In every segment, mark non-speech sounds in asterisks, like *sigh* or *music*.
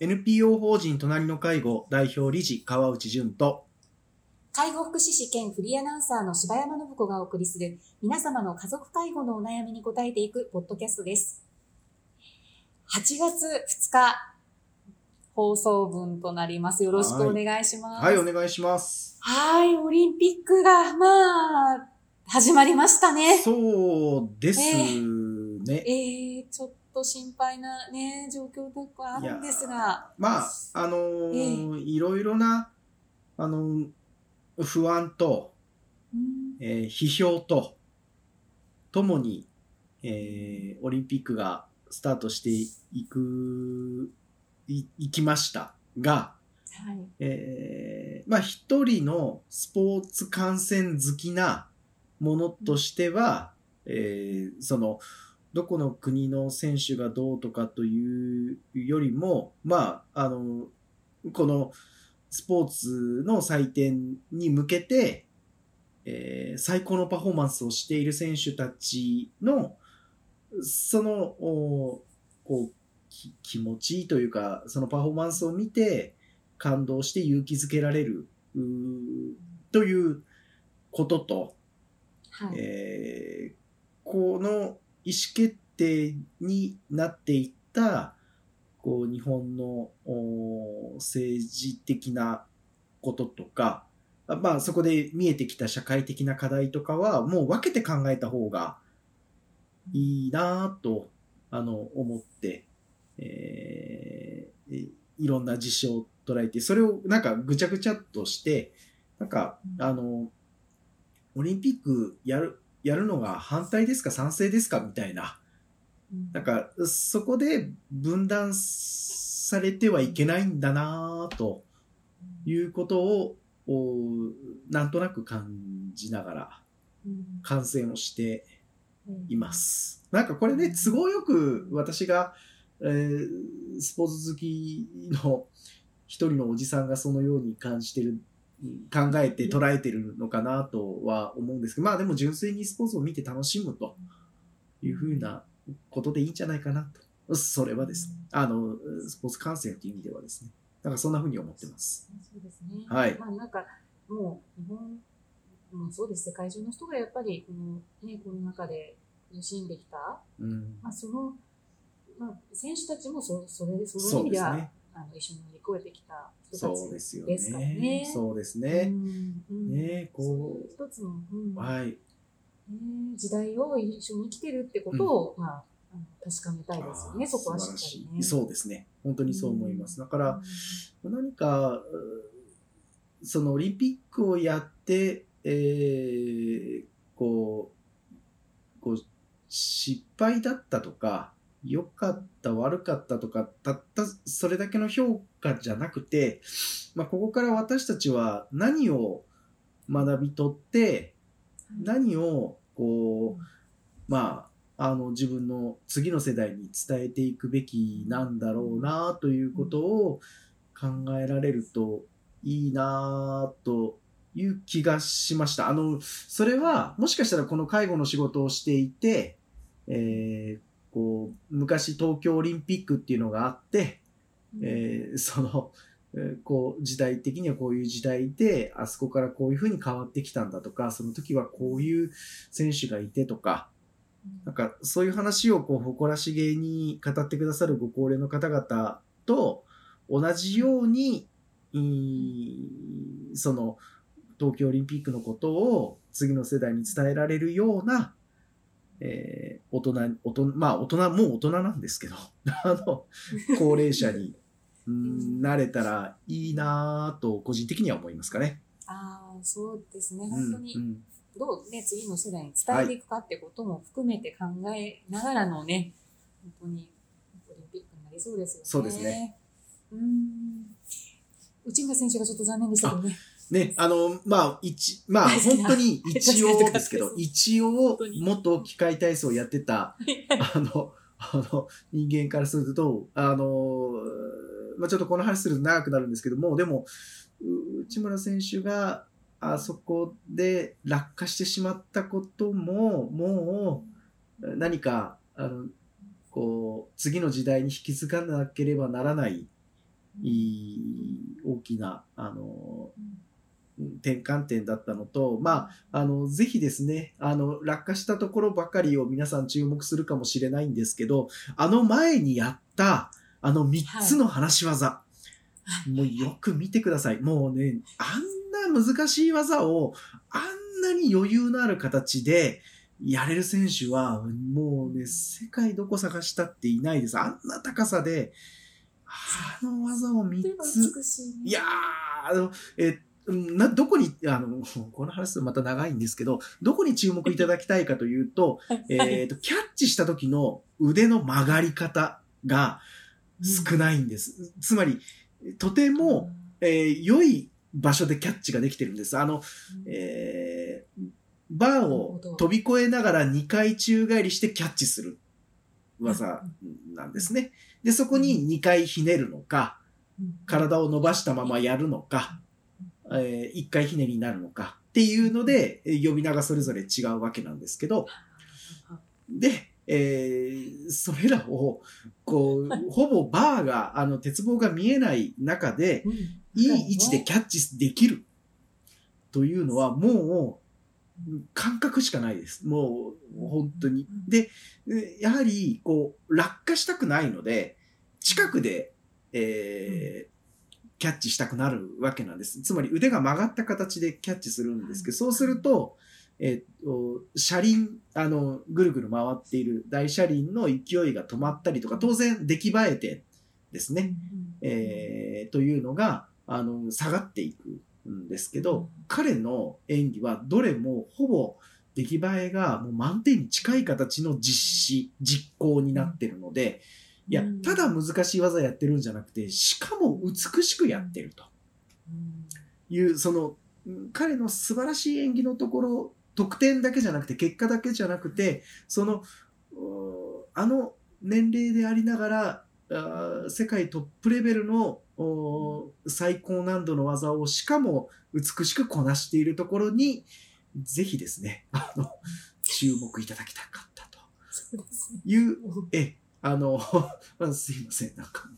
NPO 法人隣の介護代表理事川内淳と介護福祉士兼フリーアナウンサーの柴山信子がお送りする皆様の家族介護のお悩みに答えていくポッドキャストです。8月2日放送分となります。よろしくお願いします。はい、お願いします。はい、オリンピックが、まあ、始まりましたね。そうですね。えー、ちょっと心配なね、状況とかあるんですが。まあ、あのーいろいろな、あのー不安と、うんえー批評と、ともに、えーオリンピックがスタートしていく、い、いきましたが、はい。えーまあ一人のスポーツ観戦好きなものとしては、えーその、どこの国の選手がどうとかというよりも、まあ、あの、このスポーツの祭典に向けて、えー最高のパフォーマンスをしている選手たちの、その、おこう、き気持ちというか、そのパフォーマンスを見て、感動して勇気づけられる、うーということと、はい。えーこの意思決定になっていった、こう、日本のお政治的なこととか、あまあ、そこで見えてきた社会的な課題とかは、もう分けて考えた方がいいなぁと、あの、思って、えーいいろんな事象を捉えて、それをなんかぐちゃぐちゃっとして、なんか、うん。あの、オリンピックやる、やるのが反対ですか？賛成ですか？みたいな。うんなんか、そこで分断されてはいけないんだなぁということを、おなんとなく感じながらうん。観戦をしてうん。います。なんかこれね、都合よく私が、えースポーツ好きの一人のおじさんがそのように感じてる、考えて捉えてるのかなとは思うんですけど、まあでも純粋にスポーツを見て楽しむというふうなことでいいんじゃないかなと。それはですね、あの、スポーツ観戦という意味ではですね、なんかそんなふうに思ってます。そうですね。はいまあなんか、もう日本もそうです、世界中の人がやっぱりこの、ね、コロナ禍で苦しんできた、うん。まあ、その、まあ、選手たちもそそれその意味ですは、でね。あの一緒に乗り越えてきた人たそうちですからねね。。そうですうね。んうんねこう一つの、うんはい。ね時代を一緒に生きてるってことを、まあ、あの確かめたいですよね、そこはしっかりね。いそうですね。本当にそう思います。だから、うん何か、うそのオリンピックをやって、えーこう、こう、失敗だったとか、良かった、悪かったとか、たったそれだけの評価じゃなくて、まあ、ここから私たちは何を学び取って、何を、こう、まあ、あの、自分の次の世代に伝えていくべきなんだろうな、ということを考えられるといいな、という気がしました。あの、それは、もしかしたらこの介護の仕事をしていて、えーこう、昔東京オリンピックっていうのがあって、えーその、えーこう、時代的にはこういう時代で、あそこからこういう風に変わってきたんだとか、その時はこういう選手がいてとか、なんかそういう話をこう誇らしげに語ってくださるご高齢の方々と同じように、その東京オリンピックのことを次の世代に伝えられるような、えー大人、大人、まあ大人、もう大人なんですけど、*laughs* あの、高齢者に *laughs* うんなれたらいいなぁと個人的には思いますかね。ああ、そうですね、うん本当に。うんどうね、次の世代に伝えていくかってことも含めて考えながらのね、本当にオリンピックになりそうですよね。そうですね。うん。内村選手がちょっと残念でしたけどね。ね、あの、まあ、一、まあ、本当に *laughs* 一応ですけど *laughs* 一応元機械体操をやってた、あの、あの、人間からすると、あの、まあ、ちょっとこの話すると長くなるんですけども、でも、う内村選手があそこで落下してしまったことも、もう何か、あの、こう、次の時代に引き継がなければならない、いい大きな、あの、転換点だったのと、まあ、あの、ぜひですね、あの、落下したところばかりを皆さん注目するかもしれないんですけど、あの前にやった、あの3つの話し技、もうよく見てください。もうね、あんな難しい技を、あんなに余裕のある形で、やれる選手は、もうね、世界どこ探したっていないです。あんな高さで、あの技を3つ、いねいやー、あの、え、な、どこに、あの、*laughs* この話また長いんですけど、どこに注目いただきたいかというと、えっと、キャッチした時の腕の曲がり方が少ないんです。つまり、とても、えー良い場所でキャッチができてるんです。あの、えーバーを飛び越えながら2回宙返りしてキャッチする技なんですね。で、そこに2回ひねるのか、体を伸ばしたままやるのか、えー、1回ひねりになるのかっていうので、えー呼び名がそれぞれ違うわけなんですけど、で、えーそれらを、こう、ほぼバーが、あの、鉄棒が見えない中で、いい位置でキャッチできるというのは、もう、感覚しかないです。もう、本当に。で、えやはり、こう、落下したくないので、近くで、えーキャッチしたくなるわけなんです。つまり腕が曲がった形でキャッチするんですけど、そうすると、えっと、車輪、あの、ぐるぐる回っている大車輪の勢いが止まったりとか、当然出来栄え点ですね。えーというのが、あの、下がっていくんですけど、うん彼の演技はどれもほぼ出来栄えがもう満点に近い形の実施、実行になってるので、いやうん、ただ難しい技やってるんじゃなくて、しかも美しくやってると。いう、その、うん彼の素晴らしい演技のところ、得点だけじゃなくて、結果だけじゃなくて、その、あの年齢でありながら、世界トップレベルの最高難度の技をしかも美しくこなしているところに、ぜひですね、あの、注目いただきたかったと。いう、え、あの、*laughs* まずすいません、なんか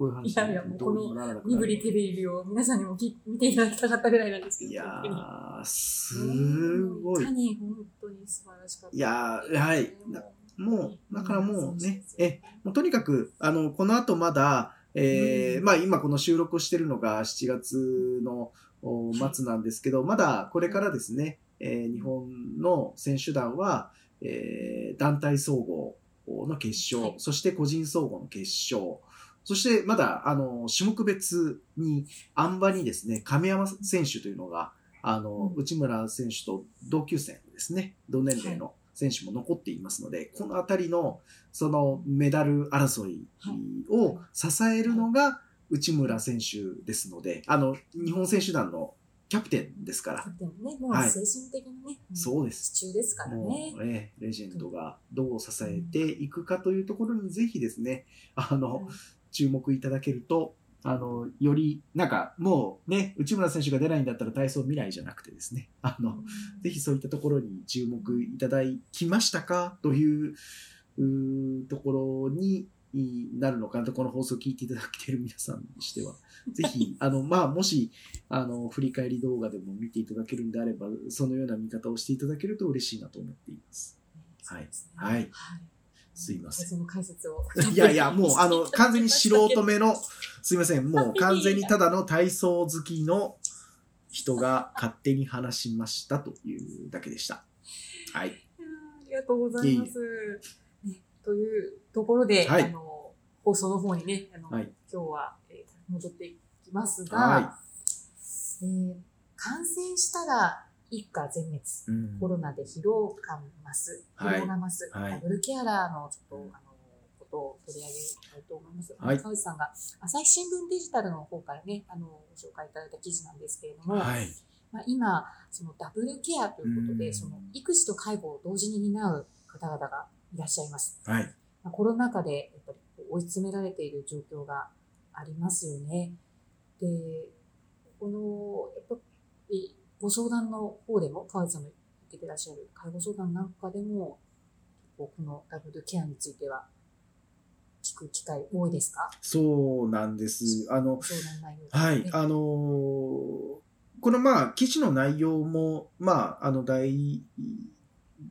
こういう話いやいやもうどうにもならなくなる身振り手振りを皆さんにもき見ていただきたかったぐらいなんですけど。いやー、すごいいか。に本当に素晴らしかった。いやーはいなもう、だからもうね、え、もうとにかく、あの、この後まだ、えーうんまあ今この収録をしてるのが7月のお末なんですけど、まだこれからですね、えー日本の選手団は、えー団体総合の決勝、はい。そして個人総合の決勝、そしてまだ、あの、種目別に、あん馬にですね、亀山選手というのが、あの、うん。内村選手と同級生ですね、同年齢の選手も残っていますので、このあたりの、そのメダル争い。を支えるのが内村選手ですので、あの、日本選手団のキャプテンですから、でもね、もうはい。精神的にね、そうです。支柱ですからもね。う、ええレジェンドがどう支えていくかというところにぜひですね、あの、注目いただけると、あの、より、なんか、もうね、内村選手が出ないんだったら体操未来じゃなくてですね、あの、ぜひそういったところに注目いただきましたか？というところになるのかなと、この放送を聞いていただけている皆さんにしては、ぜひ、*laughs* あの、まあ、もし、あの、振り返り動画でも見ていただけるんであれば、そのような見方をしていただけると嬉しいなと思っています。はいはいはい。すいませんその解説を。いやいや、もう、あの、*laughs* 完全に素人目の、すいません、もう *laughs* 完全にただの体操好きの人が勝手に話しましたというだけでした。はい。ありがとうございます。ね、というところで、はい。あの放送の方にね、あのはい。今日は、えー戻っていきますが、はえー感染したら一家全滅。うん。コロナで疲労感増す、はい。疲労が増す、はい。ダブルケアラーのちょっと、あのことを取り上げたいと思います。はい。川内さんが朝日新聞デジタルの方からね、あのご紹介いただいた記事なんですけれども、はい。まあ、今、そのダブルケアということで、うん。その育児と介護を同時に担う方々がいらっしゃいます。はい。まあ、コロナ禍でやっぱり追い詰められている状況がありますよね。で、この、やっぱりご相談の方でも、川内さんの受けてらっしゃる介護相談なんかでも、このダブルケアについては聞く機会多いですか？そうなんです。あの、相談内容はい、ねあのーこのまあ、記事の内容も、まあ、あの、大、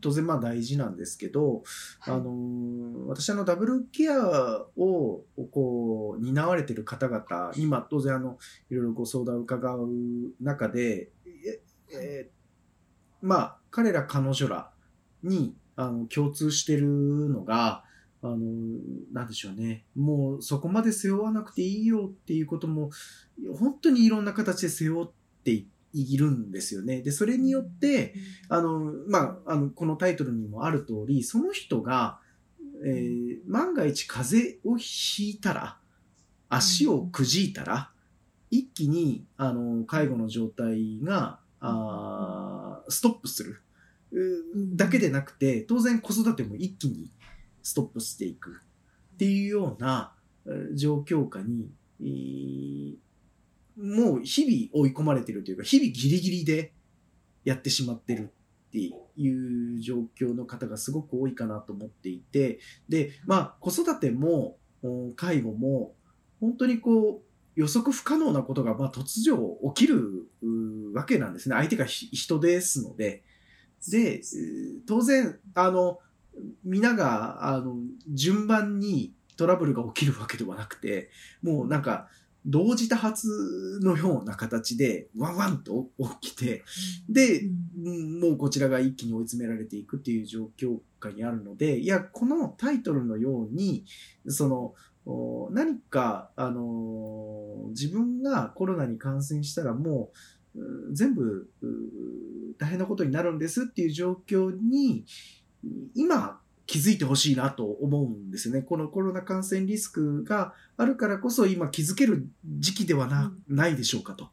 当然まあ大事なんですけど、はい。あのー私あのダブルケアをこう担われてる方々に、まあ当然あのいろいろご相談を伺う中で、ええーまあ彼ら彼女らにあの共通してるのが、あのなんでしょうね、もうそこまで背負わなくていいよっていうことも、本当にいろんな形で背負っているんですよね。で、それによって、あの、まあ、あの、このタイトルにもある通り、その人が、えー万が一風邪をひいたら、足をくじいたら、一気に、あの、介護の状態が、あーストップする。だけでなくて、当然子育ても一気にストップしていく。っていうようなえー状況下に、えーもう日々追い込まれてるというか、日々ギリギリでやってしまってるっていう状況の方がすごく多いかなと思っていて、で、まあ子育ても介護も本当にこう予測不可能なことがまあ突如起きるわけなんですね。相手が人ですので。で、当然、あの、皆が、あの、順番にトラブルが起きるわけではなくて、もうなんか、同時多発のような形で、ワンワンと起きて、で、うん。もうこちらが一気に追い詰められていくっていう状況下にあるので、いや、このタイトルのように、その、お何か、あのー自分がコロナに感染したらもう、う全部、う大変なことになるんですっていう状況に、今、気づいてほしいなと思うんですよね。このコロナ感染リスクがあるからこそ今気づける時期ではな,、ないでしょうかと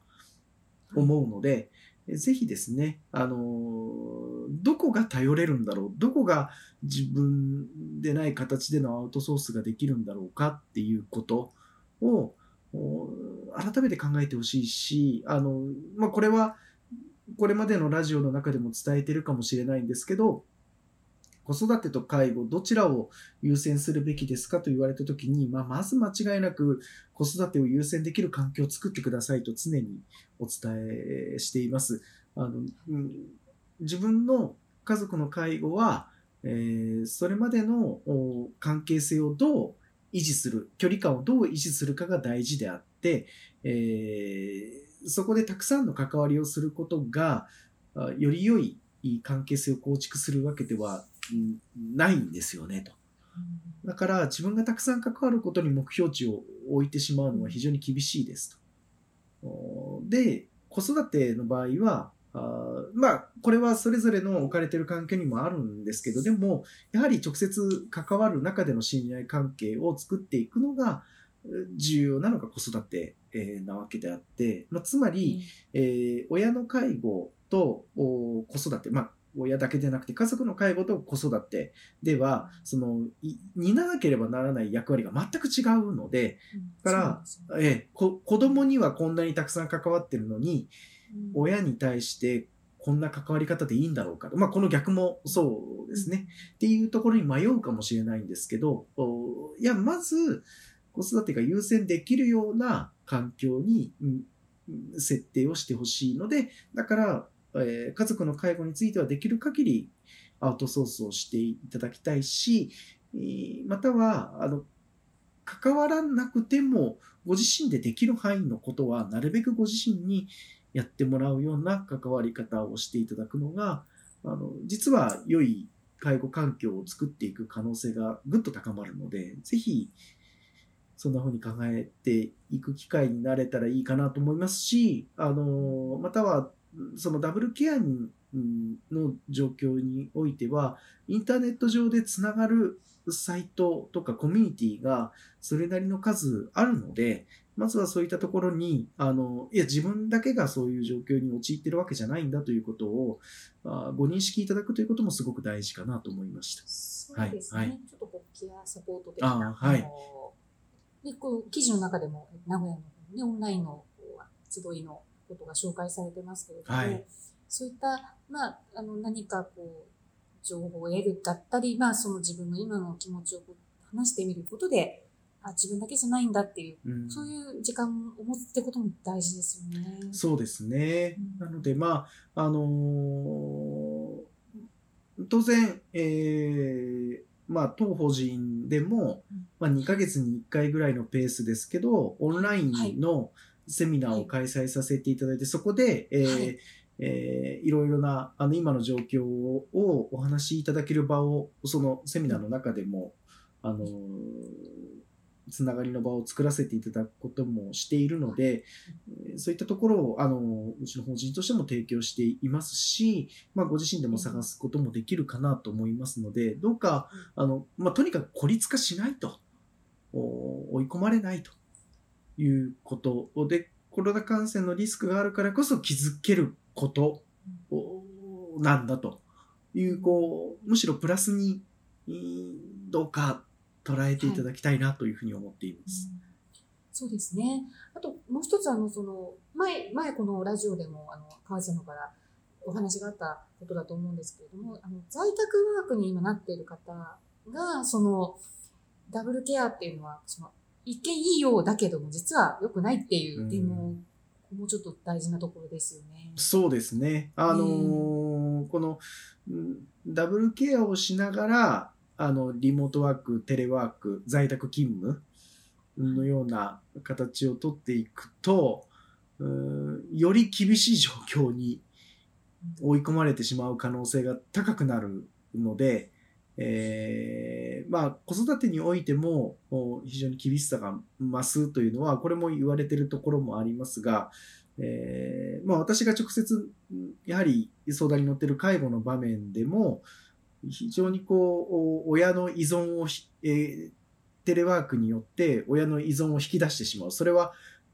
思うので、えぜひですね、あのーどこが頼れるんだろう、どこが自分でない形でのアウトソースができるんだろうかっていうことを、お改めて考えてほしいし、あの、まあ、これは、これまでのラジオの中でも伝えてるかもしれないんですけど、子育てと介護、どちらを優先するべきですかと言われたときに、まあ、まず間違いなく子育てを優先できる環境を作ってくださいと常にお伝えしています。あの、うん自分の家族の介護は、えーそれまでの関係性をどう維持する、距離感をどう維持するかが大事であって、えーそこでたくさんの関わりをすることが、より良い関係性を構築するわけではないんですよね、と。だから自分がたくさん関わることに目標値を置いてしまうのは非常に厳しいですと。おで、子育ての場合は、あーまあ、これはそれぞれの置かれている環境にもあるんですけど、でも、やはり直接関わる中での信頼関係を作っていくのが、えー重要なのが子育て、えーなわけであって、まあ、つまり、えー親の介護とお子育て、まあ、親だけでなくて家族の介護と子育てでは、その、い担わなければならない役割が全く違うので、だからえ子供にはこんなにたくさん関わってるのに、親に対してこんな関わり方でいいんだろうかと。まあ、この逆もそうですね。っていうところに迷うかもしれないんですけど、おいや、まず、子育てが優先できるような環境に、設定をしてほしいので、だから、えー家族の介護についてはできる限りアウトソースをしていただきたいし、えまたは、あの、関わらなくても、ご自身でできる範囲のことは、なるべくご自身にやってもらうような関わり方をしていただくのが、あの、実は良い介護環境を作っていく可能性がぐっと高まるので、ぜひ、そんな風に考えていく機会になれたらいいかなと思いますし、あの、または、そのダブルケアの状況においては、インターネット上でつながるサイトとかコミュニティがそれなりの数あるので、まずはそういったところに、あの、いや、自分だけがそういう状況に陥ってるわけじゃないんだということを、あご認識いただくということもすごく大事かなと思いました。そうですね。はいはいちょっとこうケアサポート的な。あはいので、こう、記事の中でも、名古屋の、ね、オンラインの集いのことが紹介されてますけれども、はい。そういった、まあ、あの、何かこう、情報を得るだったり、まあ、その自分の今の気持ちを話してみることで、あ自分だけじゃないんだっていう、うん。そういう時間を持つってことも大事ですよね。そうですね。うん。なので、まあ、あのー当然、えーまあ、当法人でもうん、まあ、2ヶ月に1回ぐらいのペースですけど、オンラインのセミナーを開催させていただいて、そこで、えーはい。えーいろいろな、あの、今の状況をお話しいただける場を、そのセミナーの中でも、あのーつながりの場を作らせていただくこともしているので、えーそういったところを、あの、うちの法人としても提供していますし、まあ、ご自身でも探すこともできるかなと思いますので、どうか、あの、まあ、とにかく孤立化しないと、お追い込まれないということで、コロナ感染のリスクがあるからこそ気づけることおなんだという、こう、むしろプラスに、どうか捉えていただきたいなというふうに思っています。そうですね。あと、もう一つ、あの、その、前、前このラジオでも、あの、川内様からお話があったことだと思うんですけれども、あの、在宅ワークに今なっている方が、その、ダブルケアっていうのは、その、一見いいようだけども、実は良くないっていう点も、もうちょっと大事なところですよね。そうですね。あのーこの、うんダブルケアをしながら、あの、リモートワーク、テレワーク、在宅勤務のような形をとっていくと、うんより厳しい状況に追い込まれてしまう可能性が高くなるので、えーまあ、子育てにおいても非常に厳しさが増すというのは、これも言われてるところもありますが、えーまあ、私が直接、やはり相談に乗ってる介護の場面でも、非常にこう、親の依存を、えーテレワークによって親の依存を引き出してしまう。それは、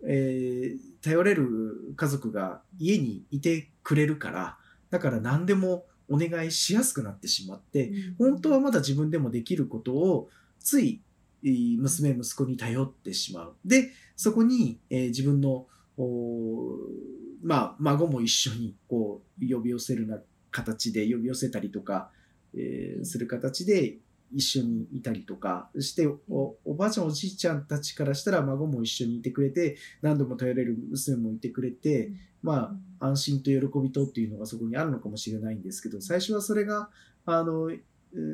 え頼れる家族が家にいてくれるから、だから何でもお願いしやすくなってしまって、本当はまだ自分でもできることを、つい、えー娘、息子に頼ってしまう。で、そこに、えー自分の、まあ、孫も一緒に、こう、呼び寄せるな形で呼び寄せたりとか、えーする形で一緒にいたりとかして、おおばあちゃんおじいちゃんたちからしたら孫も一緒にいてくれて、何度も頼れる娘もいてくれて、まあ、安心と喜びとっていうのがそこにあるのかもしれないんですけど、最初はそれが、あの、うん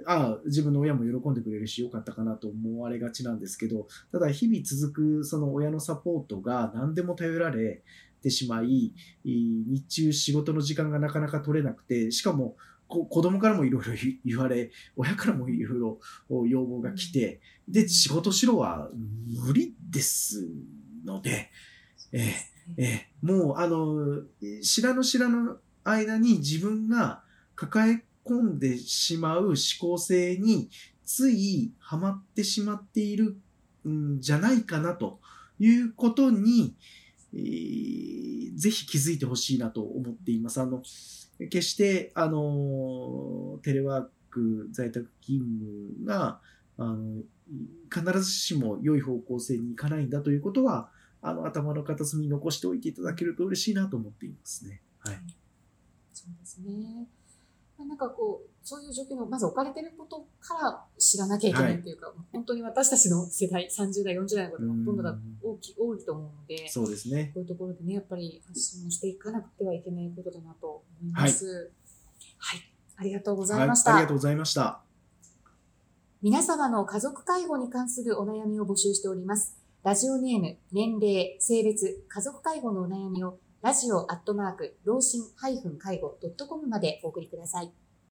ああ、自分の親も喜んでくれるし、よかったかなと思われがちなんですけど、ただ日々続くその親のサポートが何でも頼られてしまい、い日中仕事の時間がなかなか取れなくて、しかもこ子供からもいろいろ *laughs* 言われ、親からもいろいろ要望が来て、で、仕事しろは無理ですので、ええええ、もう、あの、知らぬ知らぬ間に自分が抱え込んでしまう思考性についハマってしまっているんじゃないかなということに、えーぜひ気づいてほしいなと思っています。あの、決して、あの、テレワーク、在宅勤務が、あの、必ずしも良い方向性に行かないんだということは、あの、頭の片隅に残しておいていただけると嬉しいなと思っていますね。はい。そうですね。まあなんかこう、そういう状況の、まず置かれてることから知らなきゃいけないっていうか、本当に私たちの世代、30代、40代の方がほとんどが大き多いと思うので、そうですね。こういうところでね、やっぱり発信をしていかなくてはいけないことだなと思います。はい。ありがとうございました。はい、ありがとうございました。皆様の家族介護に関するお悩みを募集しております。ラジオネーム、年齢、性別、家族介護のお悩みをラジオアットマーク、老人介護 .com までお送りください。